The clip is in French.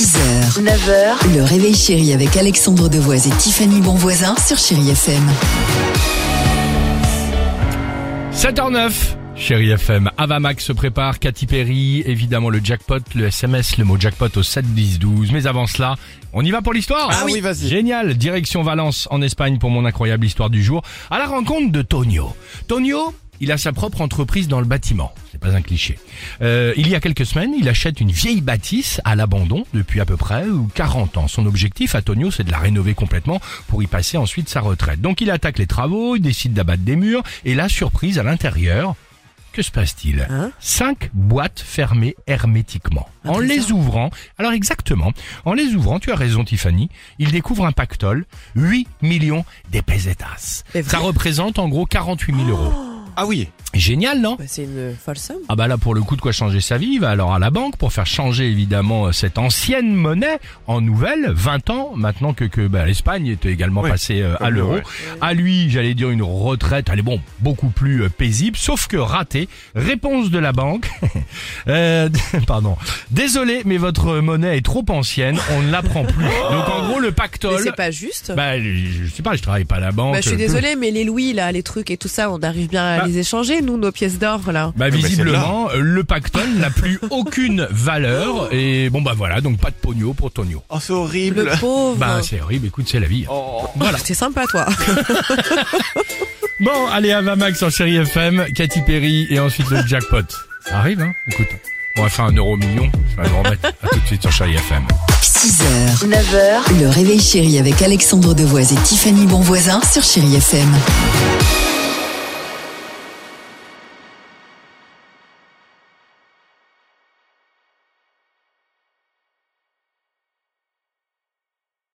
6h, 9h, le réveil chéri avec Alexandre Devoise et Tiffany Bonvoisin sur Chérie FM. 7h09, chérie FM. Avamax se prépare, Katy Perry, évidemment le jackpot, le SMS, le mot jackpot au 7 10 12. Mais avant cela, on y va pour l'histoire Ah oui, vas-y. Génial, direction Valence en Espagne pour mon incroyable histoire du jour. À la rencontre de Tonio. Tonio, il a sa propre entreprise dans le bâtiment. C'est pas un cliché. Euh, il y a quelques semaines, il achète une vieille bâtisse à l'abandon depuis à peu près ou 40 ans. Son objectif à Tonio, c'est de la rénover complètement pour y passer ensuite sa retraite. Donc il attaque les travaux, il décide d'abattre des murs et la surprise à l'intérieur, que se passe-t-il Cinq boîtes fermées hermétiquement. en les ouvrant, alors exactement, en les ouvrant, tu as raison Tiffany, il découvre un pactole, 8 millions de pesetas. Ça représente en gros 48 000 euros. Ah oui. Génial, non Bah, c'est une folle somme. ah bah là pour le coup de quoi changer sa vie, il va alors à la banque pour faire changer évidemment euh, cette ancienne monnaie en nouvelle, 20 ans maintenant que, que bah, l'Espagne est également Oui. passée euh, à l'euro. ouais. À lui, j'allais dire une retraite, elle est bon, beaucoup plus euh, paisible, sauf que raté. Réponse de la banque. Euh, pardon. Désolé, mais votre monnaie est trop ancienne, on ne la prend plus. Donc en gros le Mais pactole. c'est pas juste. Bah, je sais pas, je travaille pas à la banque. Bah, je suis désolée, mais les louis, là, les trucs et tout ça, on arrive bien à Bah. les échanger, nous, nos pièces d'or, là. Bah Ah, visiblement, euh, le pactole n'a plus aucune valeur et bon bah voilà, donc pas de pognon pour Tonio. Oh, c'est horrible. Le pauvre. Bah c'est horrible, écoute, c'est la vie. Oh. Voilà. C'est sympa, toi. Bon, allez, à Max en chérie FM, Katy Perry et ensuite le jackpot. Ça arrive, hein Écoute, on va faire un euro million. Je vais le remettre. À tout de suite sur chérie FM. 6h, 9h, le réveil chéri avec Alexandre Devoise et Tiffany Bonvoisin sur Chérie FM.